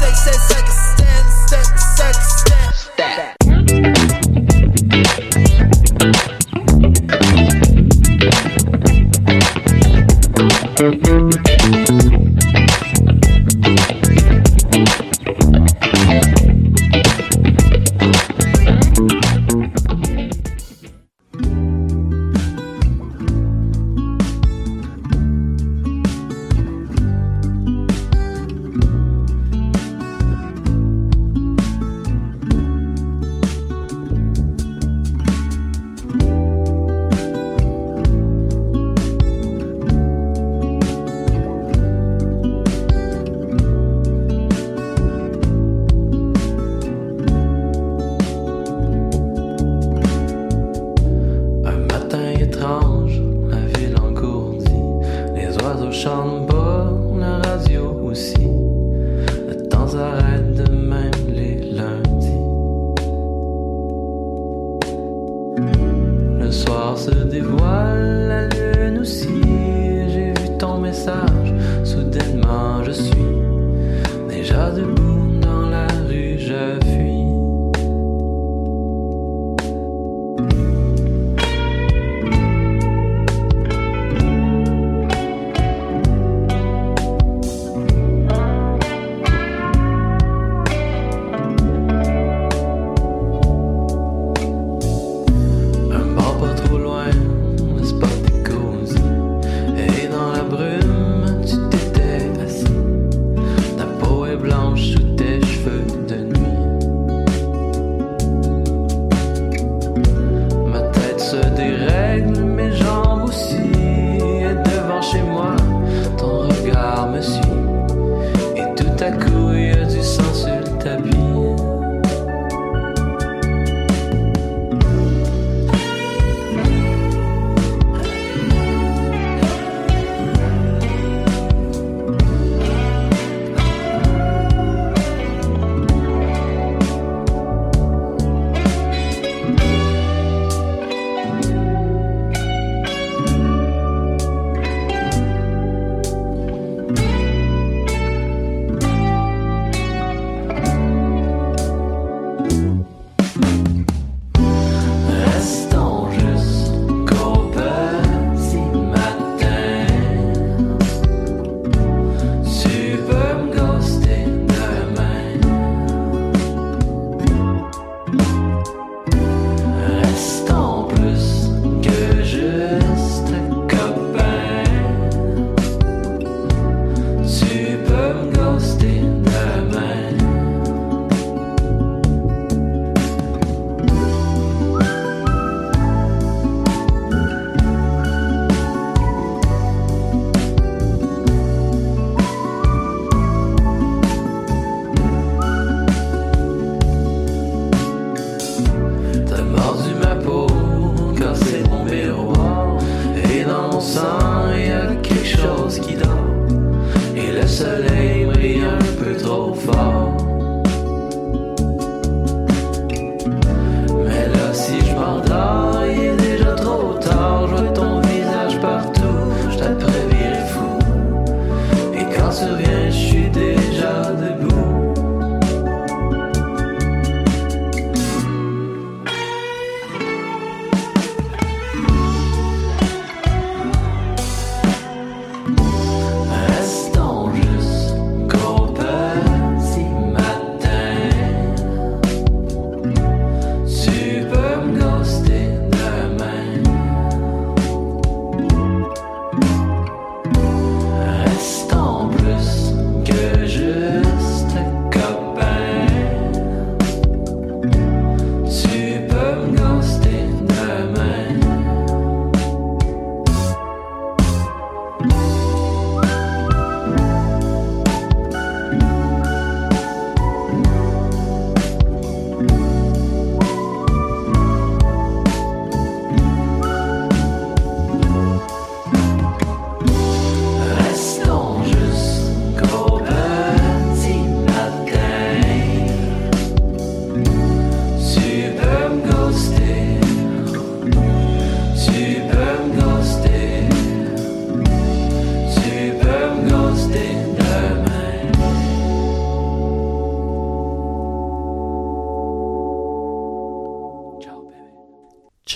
Take that stand, second, second stand. Thank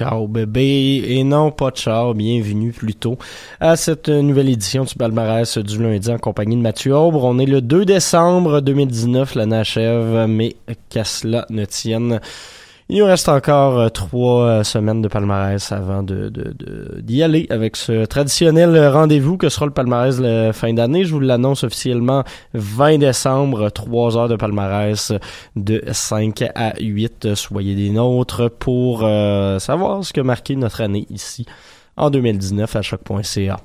Ciao bébé et non pas ciao, bienvenue plutôt à cette nouvelle édition du palmarès du lundi en compagnie de Mathieu Aubre. On est le 2 décembre 2019, l'année achève, mais qu'à cela ne tienne, il nous reste encore euh, trois euh, semaines de palmarès avant de, d'y aller avec ce traditionnel rendez-vous que sera le palmarès la fin d'année. Je vous l'annonce officiellement 20 décembre, trois heures de palmarès de 5 à 8. Soyez des nôtres pour euh, savoir ce que marqué notre année ici en 2019 à choc.ca.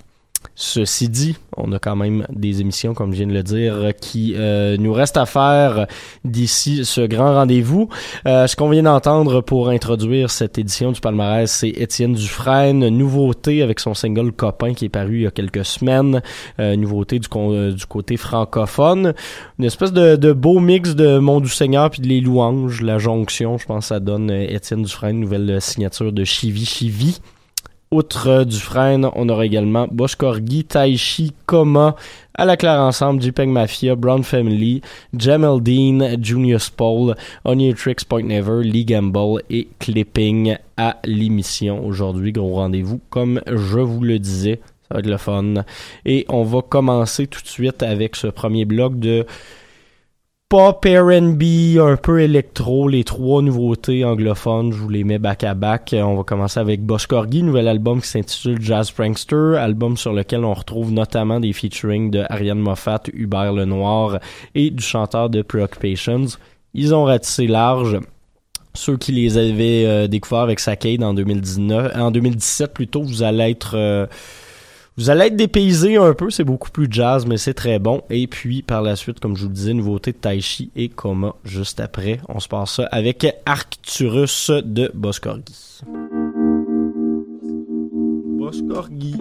Ceci dit, on a quand même des émissions, comme je viens de le dire, qui euh, nous reste à faire d'ici ce grand rendez-vous. Euh, ce qu'on vient d'entendre pour introduire cette édition du palmarès, c'est Étienne Dufresne, nouveauté avec son single Copain qui est paru il y a quelques semaines, euh, nouveauté du, du, côté francophone. Une espèce de, de beau mix de Mon du Seigneur puis de Les Louanges, la jonction, je pense que ça donne Étienne Dufresne, nouvelle signature de Chivi Chivi. Outre Dufresne, on aura également Boschkorgi, Taichi, Koma, à la claire ensemble, JPEG Mafia, Brown Family, Jamel Dean, Junius Paul, Onion Tricks, Point Never, Lee Gamble et Clipping à l'émission. Aujourd'hui, gros rendez-vous, comme je vous le disais, ça va être le fun. Et on va commencer tout de suite avec ce premier bloc de pop, R&B, un peu électro, les trois nouveautés anglophones, je vous les mets back à back. On va commencer avec Bosch Corgi, nouvel album qui s'intitule Jazz Prankster, album sur lequel on retrouve notamment des featuring de Ariane Moffat, Hubert Lenoir et du chanteur de Preoccupations. Ils ont ratissé large. Ceux qui les avaient euh, découverts avec Sakade en 2019, en 2017 plutôt, vous allez être euh, vous allez être dépaysé un peu, c'est beaucoup plus jazz, mais c'est très bon. Et puis, par la suite, comme je vous le disais, nouveauté de Taichi et Koma juste après. On se passe ça avec Arcturus de Boscorgi. Boscorgi.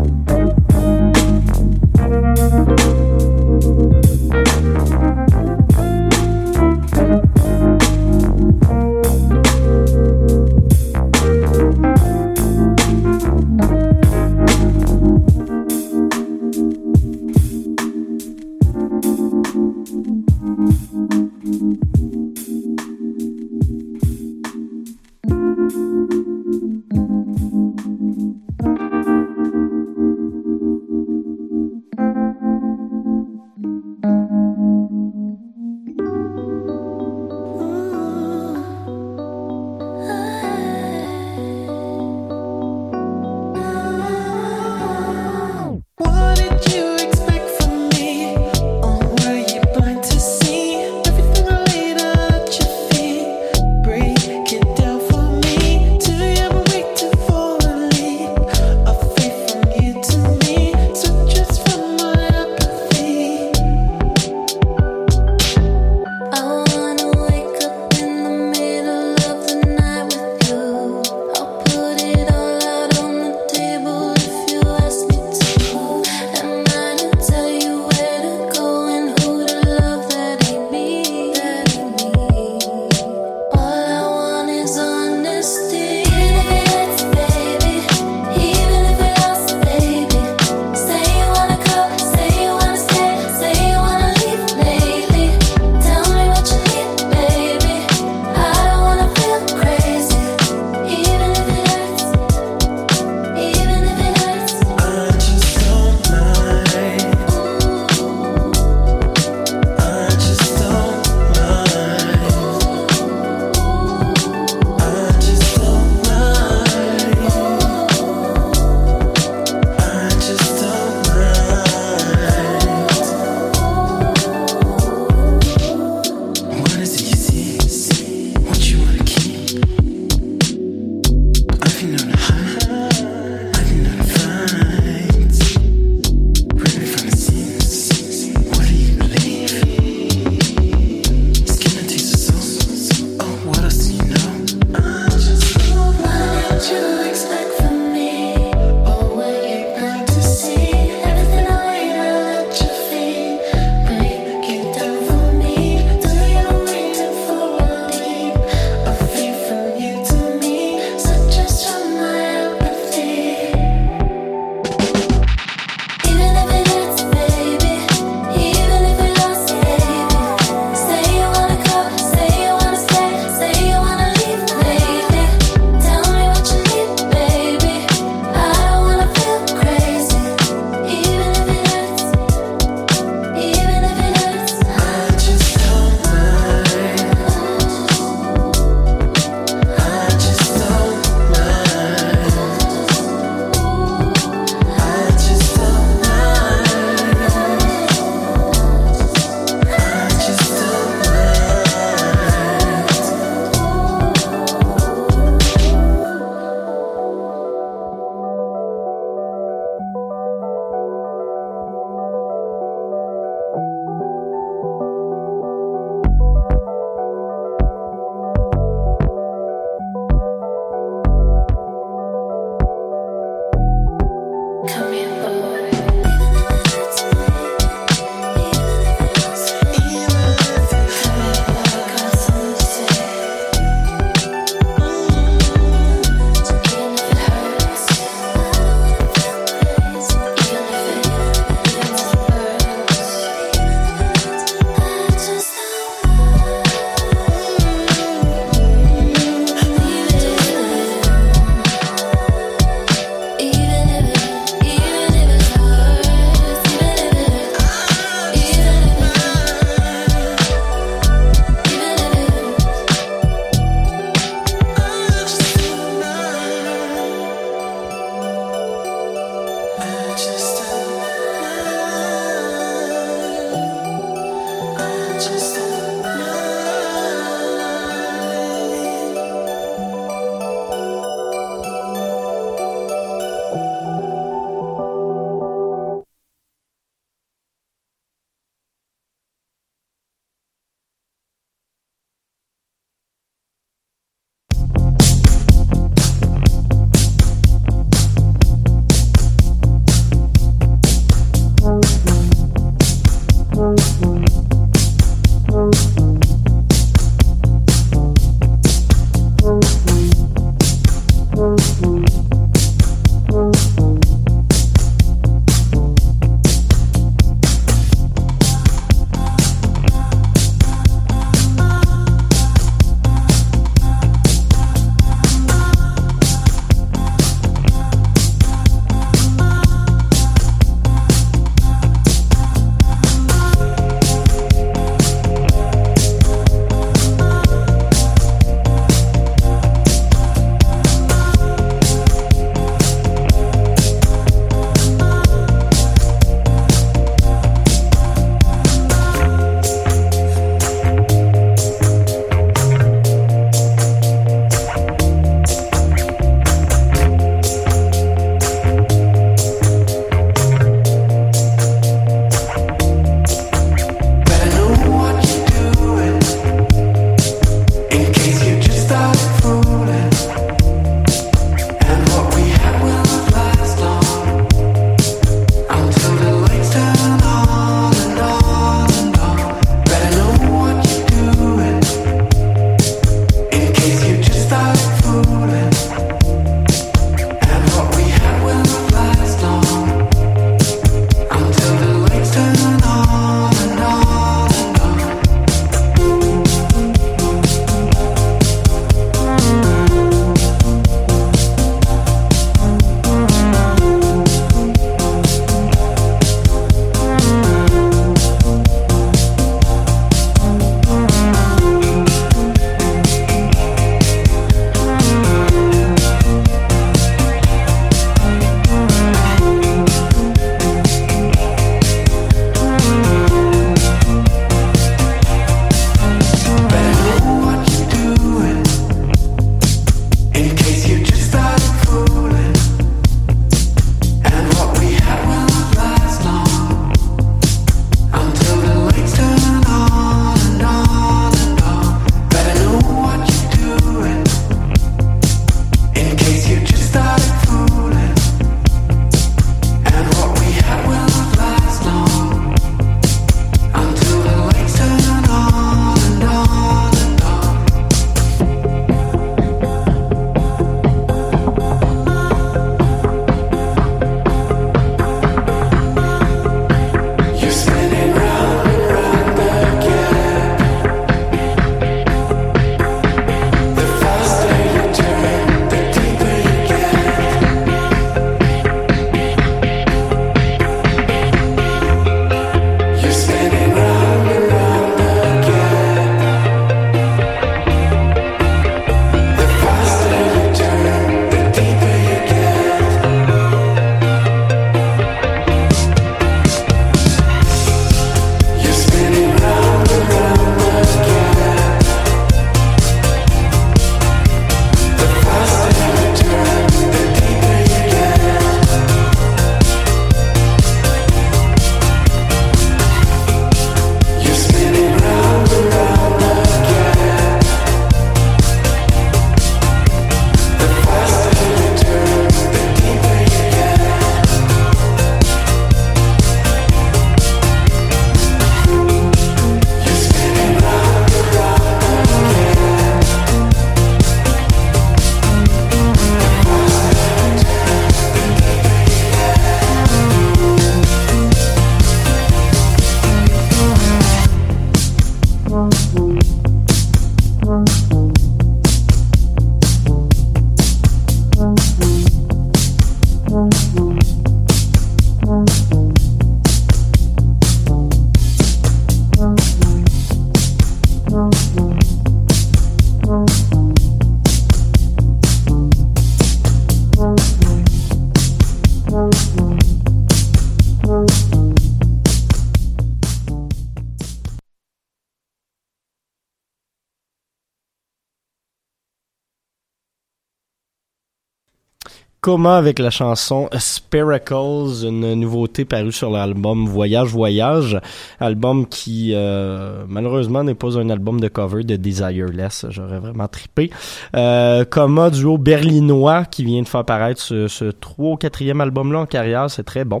Coma avec la chanson Spiracles, une nouveauté parue sur l'album Voyage Voyage, album qui euh, malheureusement n'est pas un album de cover de Desireless, j'aurais vraiment trippé. Euh, Coma, duo berlinois qui vient de faire paraître ce, ce 3 ou 4 album là en carrière, c'est très bon.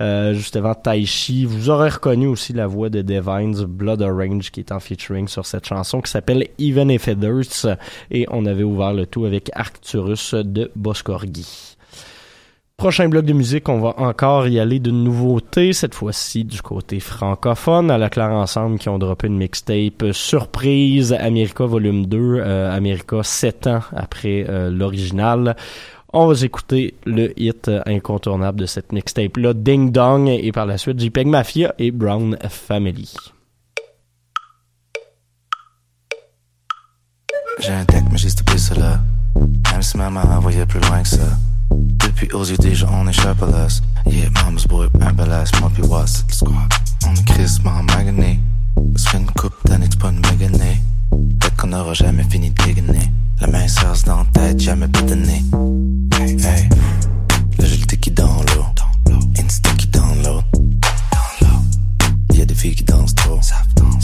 Euh, juste avant Taichi, vous aurez reconnu aussi la voix de Divines Blood Orange qui est en featuring sur cette chanson qui s'appelle Even If Hurts et on avait ouvert le tout avec Arcturus de Boscorgi. Prochain bloc de musique, on va encore y aller d'une nouveauté, cette fois-ci du côté francophone, à la Claire Ensemble qui ont droppé une mixtape surprise, America Volume 2, euh, America 7 ans après euh, l'original. On va écouter le hit incontournable de cette mixtape-là, Ding Dong, et par la suite JPEG Mafia et Brown Family. J'ai un deck, mais j'ai stoppé cela. Même si maman plus loin que ça. Depuis des gens, on échappe à l'as. Yeah, mama's boy, un balasse, moi pis what, c'est le squad. On est crissement magané. Ça fait une coupe d'années, tu pas une méganée. Peut-être qu'on aura jamais fini de dégainer. La main serse dans la tête, jamais pétonné. Hey, hey. Le ticket dans l'eau? Insta qui download. Y'a des filles qui dansent trop.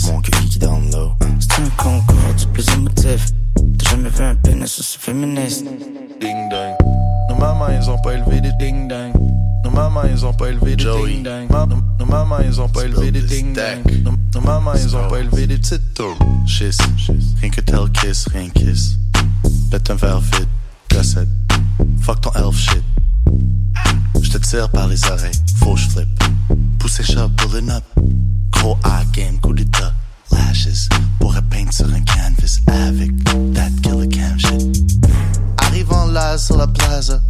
Mon cul qui download. C'est un concours du plus émotif. T'as jamais vu un pénis aussi féministe. Ding dong. Nos mamans, ils ont pas élevé des ding dong. Nos mamans, ils ont pas élevé des ding dong. Ma- Nos, mamans, ils ont pas élevé des ding dong. Nos, mamans, ils ont pas élevé des petites tours. Chiss, rien que tel kiss, rien kiss. Pète un verre vide, cassette. Fuck ton elf shit. J'te tire par les oreilles, faut j'flip. Pousser chat, pulling up. Gros eye game, coup d'état. Lashes, pourrait peindre sur un canvas avec that killer. Live sur la plaza.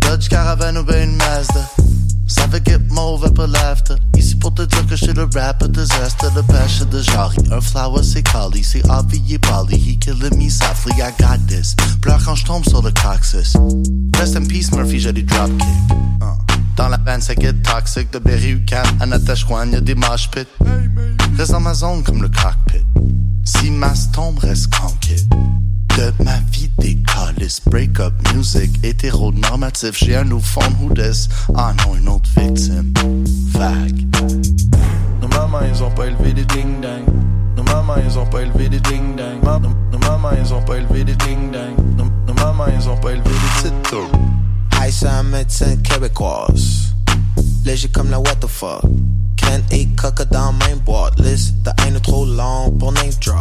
Dodge Caravan ou ben une Mazda. Ça fait get mauve après l'after. Ici pour te dire que je suis le rapper disaster, le pêche de Jari. Un flower c'est Kali, c'est Avi et Bali. He killing me softly, I got this. Pleure quand je tombe sur le coccyx. Rest in peace Murphy, j'ai des dropkicks. Uh. Dans la band, ça get toxic. De Berry Ucam à Natashquan, y'a des mosh pits. Reste dans ma zone comme le cockpit. Si ma tombe reste tranquille. De ma vie des calices, break-up music, hétéronormatif. J'ai un nouveau fond who this? Ah non, une autre victime. Vague. Nos mamans, ils ont pas élevé des ding dong. Nos mamans, ils ont pas élevé des ding dong. Ma- Nos, nos mamans, ils ont pas élevé des ding dong. Nos, nos mamans, ils ont pas élevé des petites tours. Aïssa médecine québécoise. Léger comme la what the fuck. Ken et coca dans main boîte. Liste haine trop long pour name drop.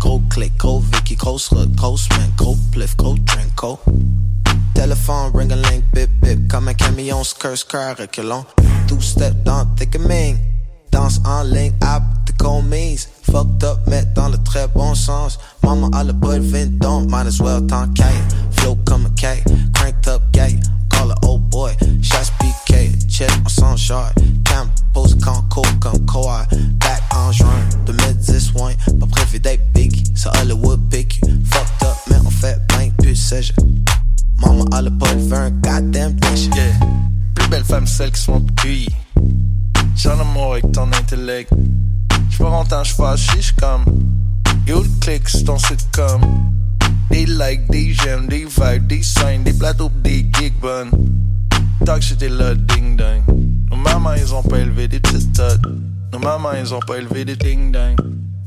Gros click, gros Vicky, grosse route, grosse man, gros pliff, gros drink, gros. Téléphone ring a link, bip bip, comme un camion, skr skr, reculons. Two step dans thick ming. Danse en ligne, app de commise. Fucked up, mais dans le très bon sens. Maman a le boy vin, don't might as well tant qu'aille. Flow un kite, cranked up gay. Call it old boy, shots check on son genre. Cam pose quand cool comme Kawhi. Back en juin 2010, ouais. Pas prévu d'être big, ça Hollywood pick you. Fucked up, mais on fait plein plus sèche. Maman a le boy veut un goddamn dish. Yeah. Plus belle femme, celle qui se montre cuit. J'ai un amour avec ton intellect. Rentrer en cheval, j'suis comme. Yo, le click, c'est ton sitcom. Des likes, des j'aime, des vibes, des signs, des plateaux, des gigs bonnes. Tant j'étais là, ding dong. Nos mamans, ils ont pas élevé des petites tots. Nos mamans, ils ont pas élevé des ding dong.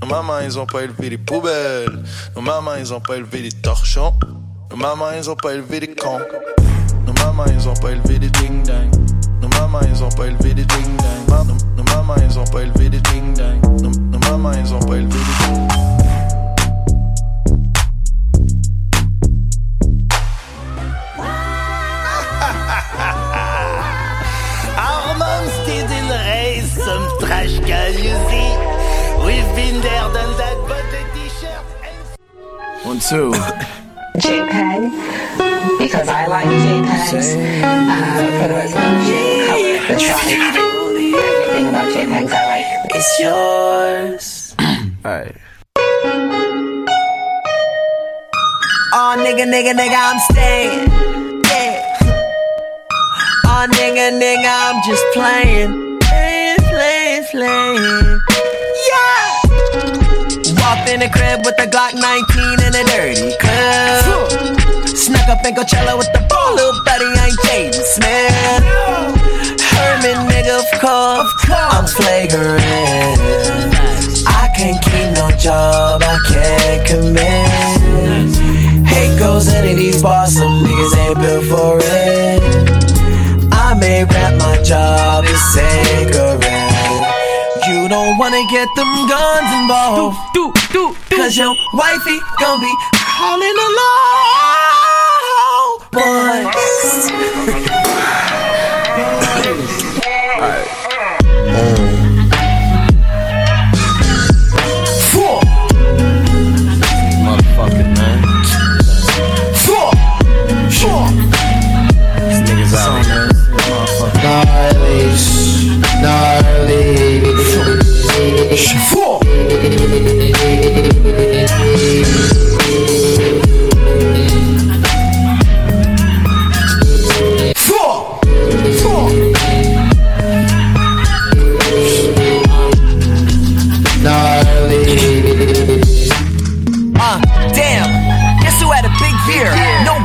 Nos mamans, ils ont pas élevé des poubelles. Nos mamans, ils ont pas élevé des torchons. Nos mamans, ils ont pas élevé des cons. Nos mamans, ils ont pas élevé des ding dong. Nos mamans, ils ont pas élevé des ding dong. Ma- Nos, mamans, ils ont pas élevé des ding. Nos, nos mamans, ils ont pas élevé des some trash can you see? We've been there, done that, but the t-shirt. One, two. JPEG because I like JPEGs. Uh, for the resolution, color, the drive, everything about JPEGs I like. It's yours. Alright. Oh, nigga, nigga, nigga, I'm staying. Yeah. Oh, nigga, nigga, I'm just playing. Playing, playing. Yeah. Walked in the crib with the Glock 19 in a dirty club. Snuck up in Coachella with the ball, little buddy, I ain't Jaden Smith. Herman, nigga, of course. I'm flagrant. I can't keep no job, I can't commit. Hate goes into these bars, some niggas ain't built for it. I may rap my job is sacred. You don't wanna get them guns involved. Do, do, do, do. Cause your wifey gon' be calling alone. Boys. Uh, big veer? No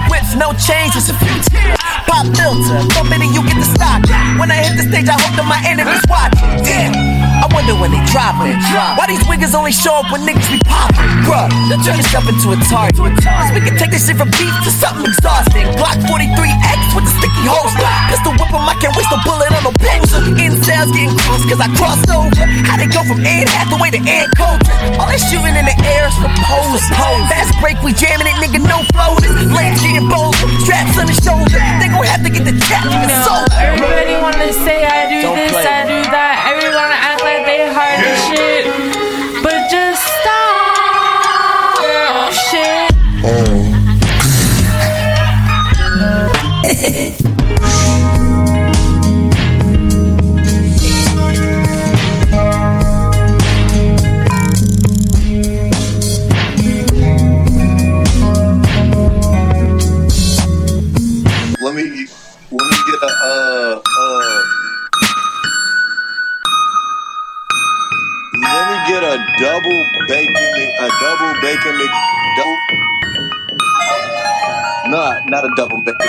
few. Pop filter, bumping and you get the stock. When I hit the stage, I hope that my enemies watching. Damn. I wonder when they drop it. Why these wiggers only show up when niggas be popping? Bruh, don't turn yourself into a target. Cause we can take this shit from beef to something exhausting. Glock 43X with the sticky holster. Pistol whip 'em, I can't waste a bullet on a poser. Incels getting crossed cause I crossed over. How they go from Anne Hathaway to Ann Coulter? All that shooting in the air is for pose. Fast break, we jamming it, nigga, no floaters. Lame getting bold, straps on the shoulder. They gon' have to get the tap in the soul. everybody wanna say I do Don't this, play. I do that. Bacon Mc, double. Not not a double bacon.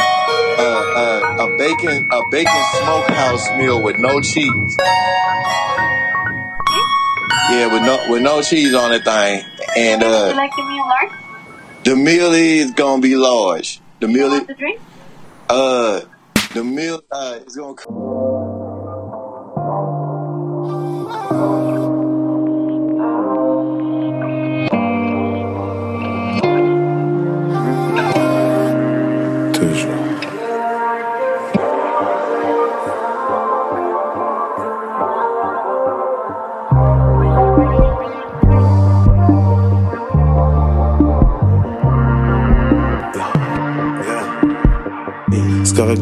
Uh uh a bacon a bacon smokehouse meal with no cheese. Yeah with no with no cheese on the thing. And uh like the meal large? the meal is gonna be large. The meal is The drink? uh the meal uh is gonna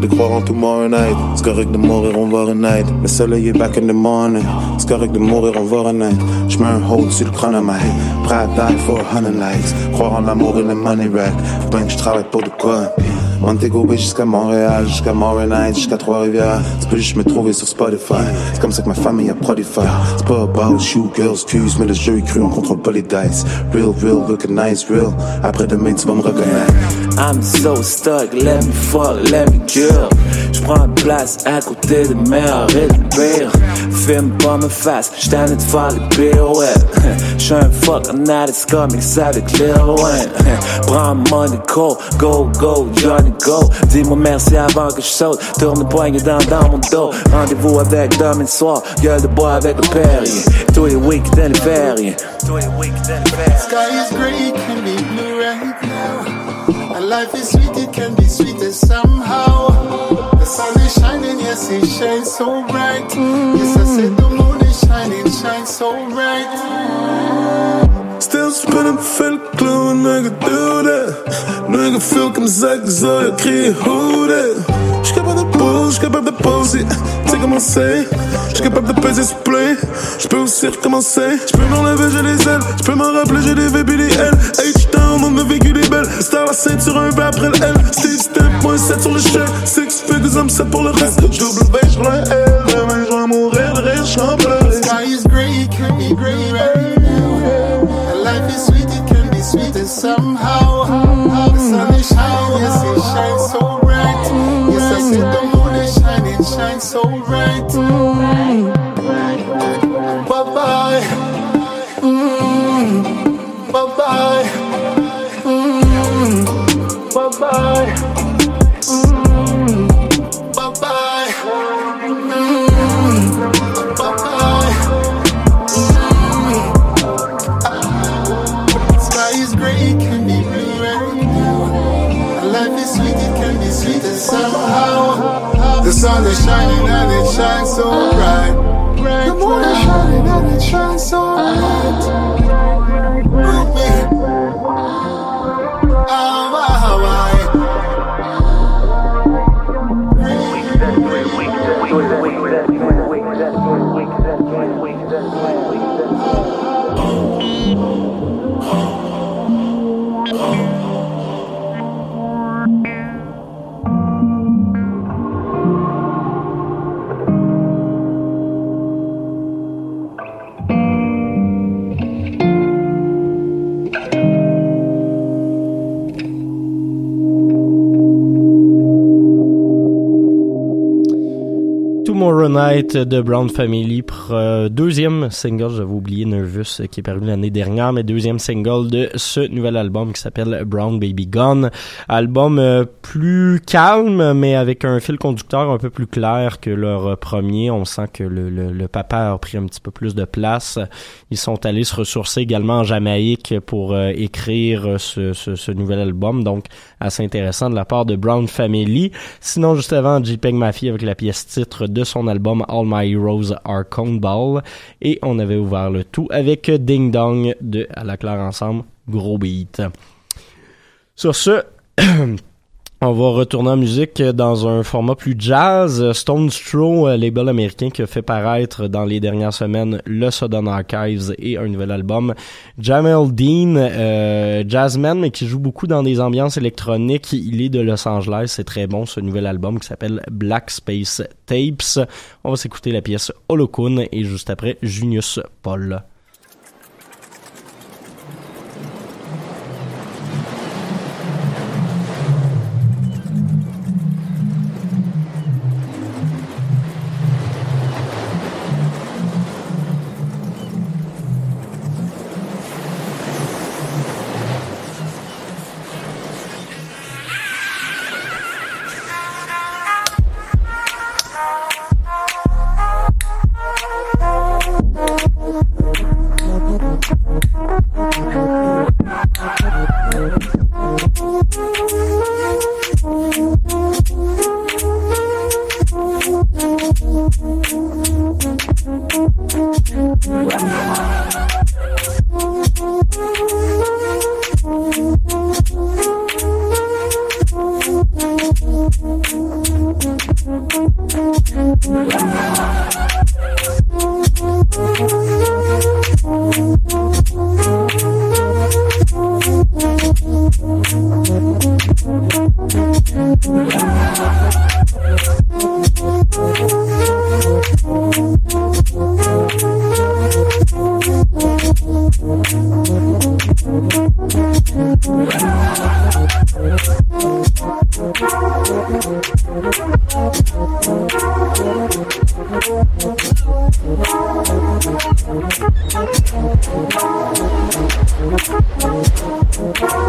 de croire en tomorrow night. C'est correct de mourir, on va night. Le soleil est back in the morning. C'est correct de mourir, on va night. J'mets un hold sur le head. Prêt à die for a hundred likes. Croire en l'amour et le money rack. Faut bien que je travaille pour de quoi. Montego Bay jusqu'à Montréal, jusqu'à Montréal Night, jusqu'à Trois-Rivières. Tu peux juste me trouver sur Spotify. C'est comme ça que ma famille a prolifère. C'est pas about you, girls, excuse, mais le jeu est cru, on contrôle pas les dice. Real, real, looking nice, real. Après demain, tu vas me reconnaître. I'm so stuck, let me fuck, let me kill. J'prends place à côté de meilleurs et de pire. Filme pas ma face, j't'en de faire les pirouettes. J'suis un fuck addict comics avec Lil Wayne. Prends money call, go, go, Johnny go. Dis-moi merci avant que je saute. Tourne le poignet dans, dans mon dos. Rendez-vous avec demain le soir. Gueule de bois avec le Perrier. Tous les week-ends les fériés. Tous les week-ends les fériés. Sky is grey, can be blue right now. Life is sweet, it can be sweeter somehow. The sun is shining, yes, it shines so bright. Yes, I said the moon is shining, shines so bright. Still spinning, fais le clown, nigga, do that. Nigga, feel a crié who that. J'suis capable de pose, j'suis capable de comment c'est? J'suis capable de peser ce play. J'peux aussi recommencer. J'peux m'enlever, j'ai les ailes. J'peux m'en rappeler, j'ai des VBD L. H-Town, on a vécu des belles. Star la ceinture, un V après le L. Steve step, point 7 sur le chef. Six figures, I'm set pour le reste. Double j'prends un L. Demain, j'vais mourir, le reste, j'en pleure. Sky is grey, it can be grey right now. And life is sweet, it can be sweeter somehow. The sun is shining, right. Mm. Bye bye. Mm. Bye bye. Mm. Bye bye. Bye bye. Bye bye. Sky is gray, can be. Life is sweet, it can be somehow. The sun is shining De Brown Family, pr- euh, deuxième single, j'avais oublié Nervous, euh, qui est paru l'année dernière, mais deuxième single de ce nouvel album qui s'appelle Brown Baby Gone. Album euh, plus calme, mais avec un fil conducteur un peu plus clair que leur premier. On sent que le, papa a pris un petit peu plus de place. Ils sont allés se ressourcer également en Jamaïque pour écrire ce, ce, ce nouvel album, donc assez intéressant de la part de Brown Family. Sinon, juste avant, JPEG Mafia avec la pièce titre de son album All My Heroes Are Ball. Et on avait ouvert le tout avec Ding Dong de À la claire ensemble. Gros beat. Sur ce, on va retourner en musique dans un format plus jazz. Stone Throw, euh, label américain qui a fait paraître dans les dernières semaines le Southern Archives et un nouvel album. Jamel Dean, euh, jazzman, mais qui joue beaucoup dans des ambiances électroniques. Il est de Los Angeles. C'est très bon, ce nouvel album qui s'appelle Black Space Tapes. On va s'écouter la pièce Holocune et juste après, Junius Paul.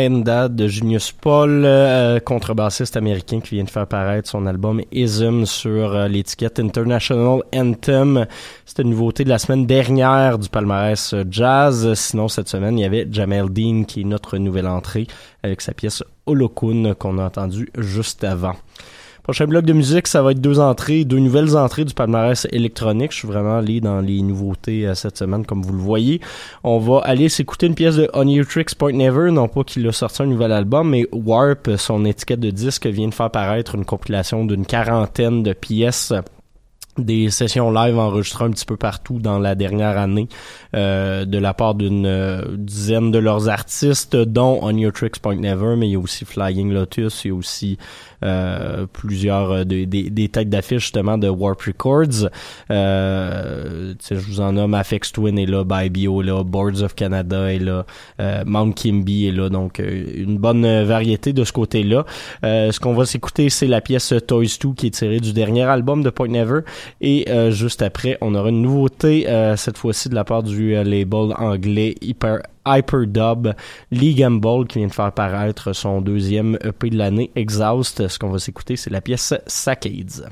Maenda de Junius Paul, euh, contrebassiste américain qui vient de faire paraître son album Ism sur euh, l'étiquette International Anthem. C'était une nouveauté de la semaine dernière du palmarès euh, jazz. Sinon, cette semaine, il y avait Jamel Dean qui est notre nouvelle entrée avec sa pièce Holokun qu'on a entendu juste avant. Prochain bloc de musique, ça va être deux entrées, deux nouvelles entrées du palmarès électronique. Je suis vraiment allé dans les nouveautés euh, cette semaine, comme vous le voyez. On va aller s'écouter une pièce de On Your Tricks Point Never, non pas qu'il a sorti un nouvel album, mais Warp, son étiquette de disque, vient de faire paraître une compilation d'une quarantaine de pièces des sessions live enregistrées un petit peu partout dans la dernière année euh, de la part d'une euh, dizaine de leurs artistes dont On Your Tricks Point Never mais il y a aussi Flying Lotus il y a aussi plusieurs euh, des, des, des têtes d'affiche justement de Warp Records. Euh, je vous en nomme Afex Twin est là Bio est là Boards of Canada est là euh, Mount Kimby est là. Donc une bonne variété de ce côté là ce qu'on va s'écouter c'est la pièce Toys 2 qui est tirée du dernier album de Point Never. Et euh, juste après, on aura une nouveauté, euh, cette fois-ci de la part du euh, label anglais Hyper, Hyperdub, Lee Gamble, qui vient de faire paraître son deuxième EP de l'année, Exhaust. Ce qu'on va s'écouter, c'est la pièce Saccades.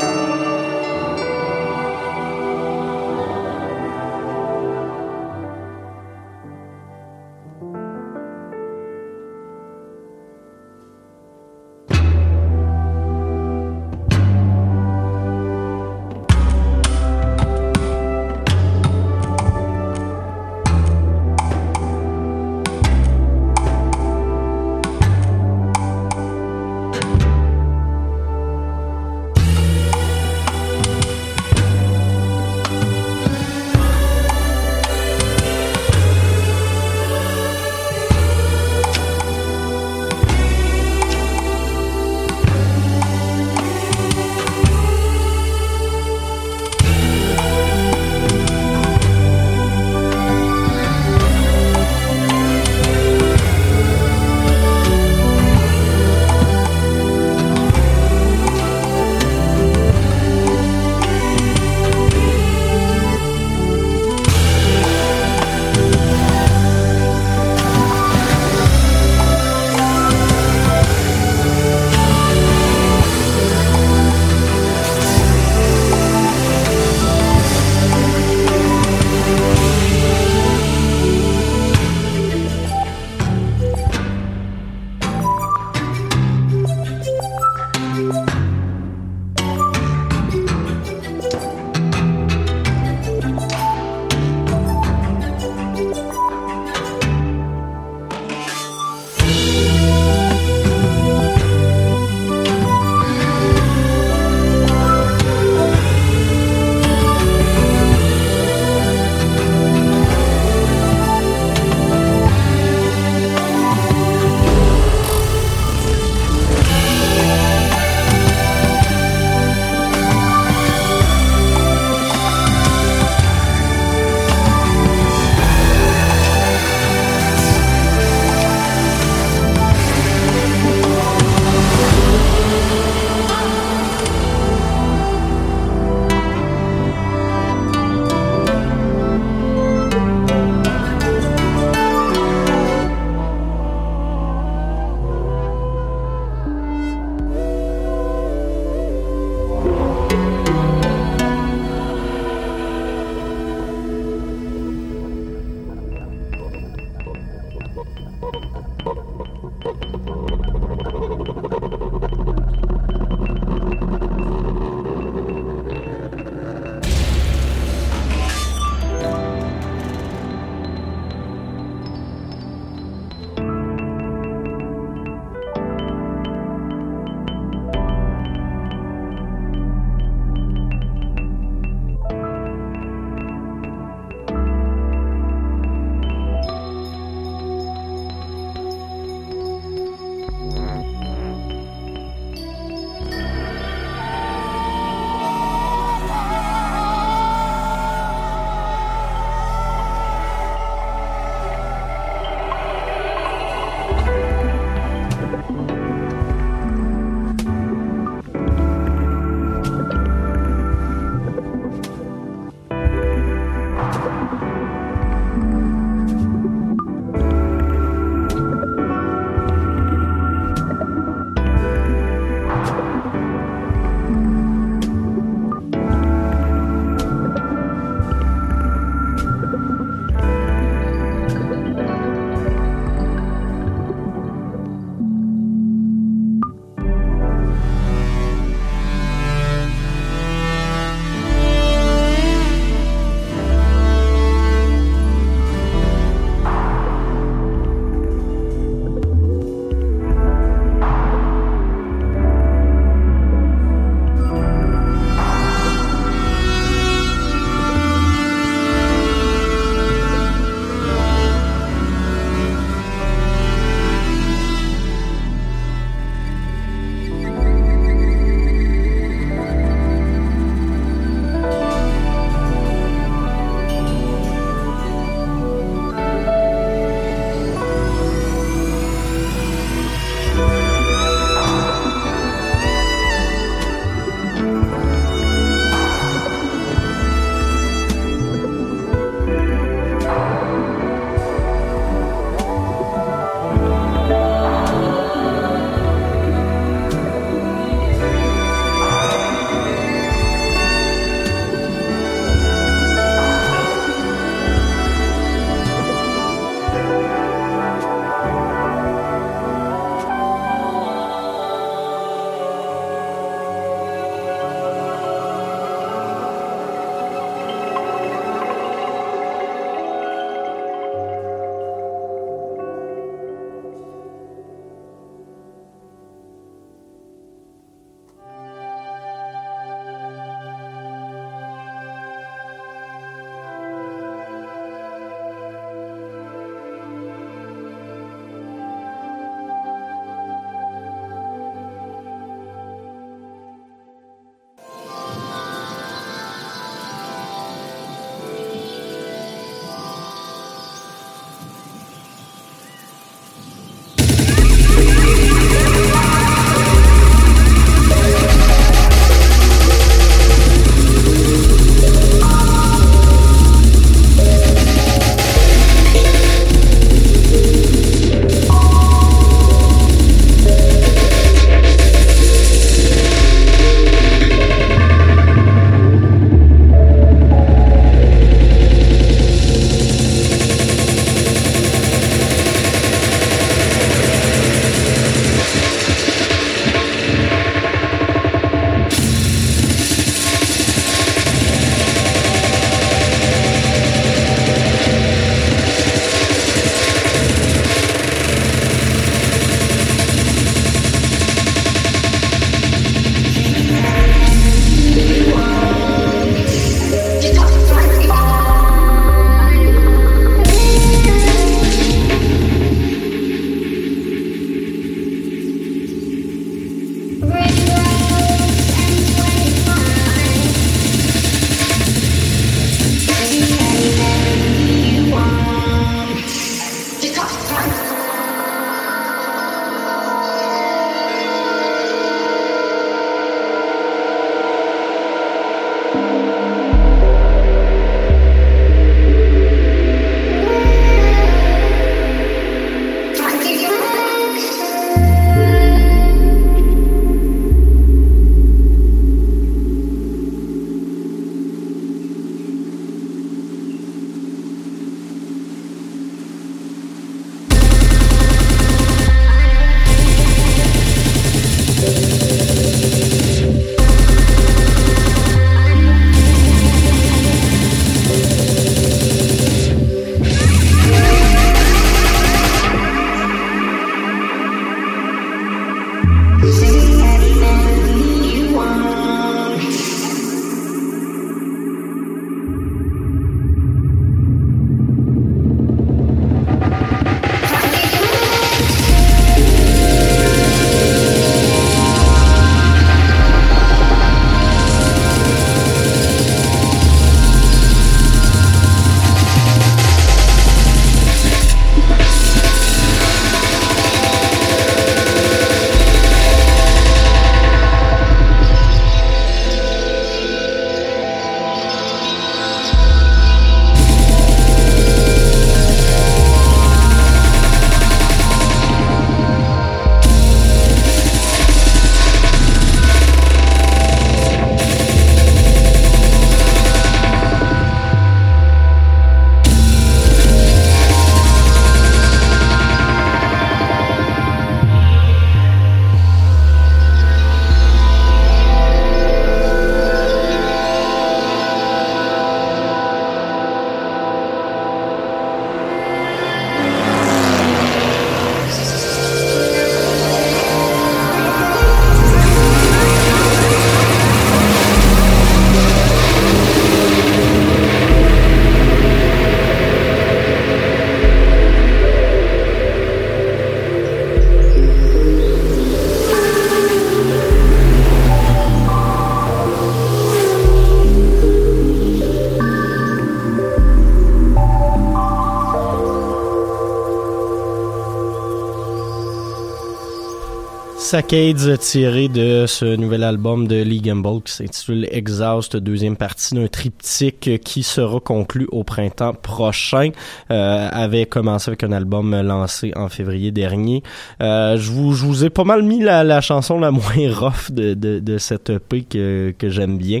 Saccades tiré de ce nouvel album de Lee Gamble qui s'intitule Exhaust, deuxième partie d'un triptyque qui sera conclu au printemps prochain. Euh, avait commencé avec un album lancé en février dernier. Euh, je, vous, je vous ai pas mal mis la, la chanson la moins rough de, de, de cette EP que, que j'aime bien.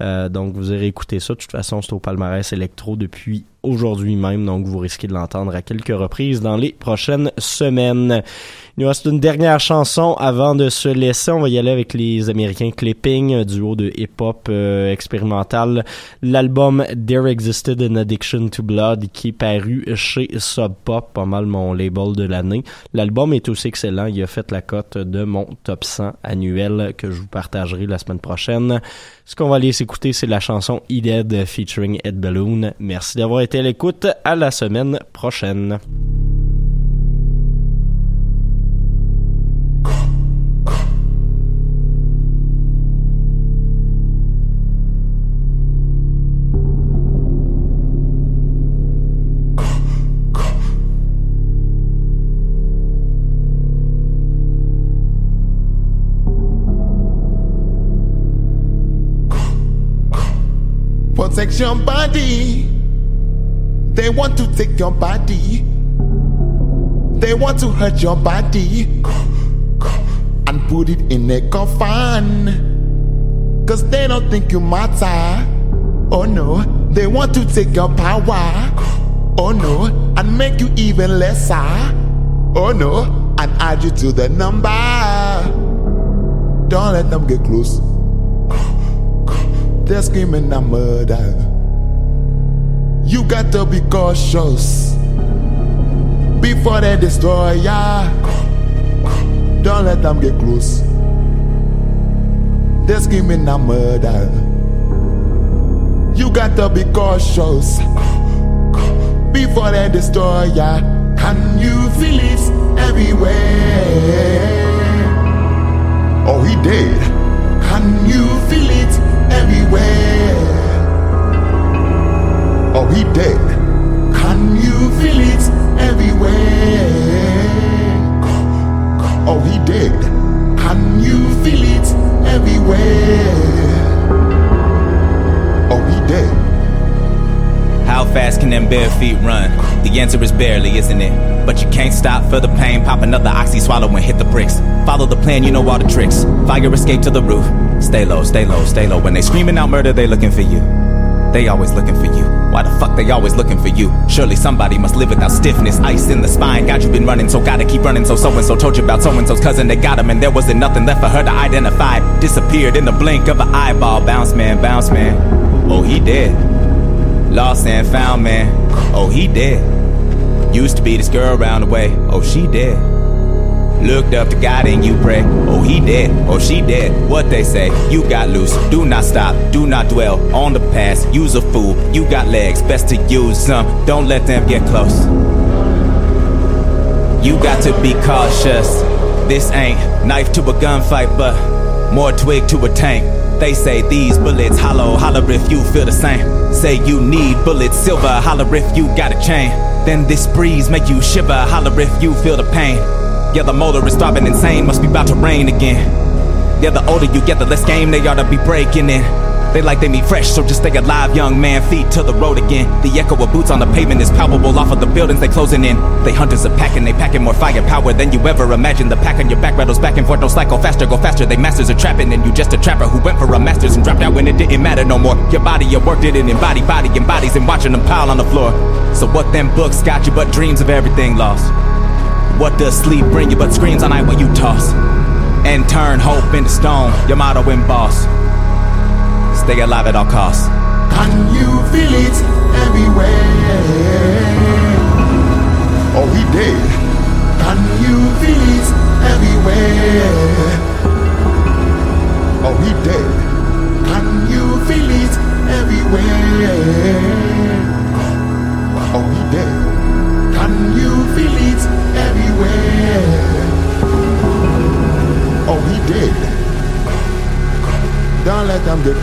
Euh, donc vous aurez écouté ça. De toute façon, c'est au palmarès électro depuis aujourd'hui même, donc vous risquez de l'entendre à quelques reprises dans les prochaines semaines. Il nous reste une dernière chanson avant de se laisser. On va y aller avec les Américains Clipping, duo de hip-hop euh, expérimental. L'album There Existed an Addiction to Blood qui est paru chez Sub Pop, pas mal mon label de l'année. L'album est aussi excellent. Il a fait la cote de mon top 100 annuel que je vous partagerai la semaine prochaine. Ce qu'on va aller s'écouter, c'est la chanson E Dead featuring Ed Balloon. Merci d'avoir été à l'écoute. À la semaine prochaine. Protect your body. They want to take your body. They want to hurt your body and put it in a coffin. Cause they don't think you matter. Oh no, they want to take your power. Oh no, and make you even lesser. Oh no, and add you to the number. Don't let them get close. They're screaming a murder. You got to be cautious before they destroy ya. Don't let them get close. They're screaming a murder. You got to be cautious before they destroy ya. Can you feel it everywhere? Oh, he did. Can you feel it everywhere? Oh, he dead. Can you feel it everywhere? Oh, he dead. Can you feel it everywhere? Oh, he dead. How fast can them bare feet run? The answer is barely, isn't it? But you can't stop for the pain. Pop another oxy, swallow and hit the bricks. Follow the plan, you know all the tricks. Fire escape to the roof. Stay low, stay low, stay low. When they screaming out murder, they looking for you. They always looking for you. Why the fuck they always looking for you? Surely somebody must live without stiffness, ice in the spine. God, you been running, so gotta keep running. So so and so told you about so and so's cousin. They got him, and there wasn't nothing left for her to identify. Disappeared in the blink of an eyeball. Bounce man, bounce man. Oh, he dead. Lost and found man. Oh, he dead. Used to be this girl around the way. Oh, she dead. Looked up to God and you pray. Oh, he dead. Oh, she dead. What they say. You got loose. Do not stop. Do not dwell on the past. Use a fool. You got legs. Best to use some. Don't let them get close. You got to be cautious. This ain't knife to a gunfight, but more twig to a tank. They say these bullets hollow, holler if you feel the same. Say you need bullets, silver, holler if you got a chain. Then this breeze make you shiver, holler if you feel the pain. Yeah, the motor is throbbing insane, must be about to rain again. Yeah, the older you get, the less game they ought to be breaking in. They like they meet fresh, so just stay alive, young man. Feet to the road again. The echo of boots on the pavement is palpable off of the buildings they closing in. They hunters are packing, they packing more firepower than you ever imagined. The pack on your back rattles back and forth, don't slack, go faster, go faster. They masters are trapping, and you just a trapper who went for a masters and dropped out when it didn't matter no more. Your body, your work didn't embody, body embodies, and watching them pile on the floor. So what them books got you but dreams of everything lost? What does sleep bring you but screams all night when you toss? And turn hope into stone, your motto and boss. Stay alive at all costs. Can you feel it everywhere? Oh, he did. Can you feel it everywhere? Oh, he did. Can you feel it everywhere? Oh, he did. Can you feel it Oh, he did. Don't let them get.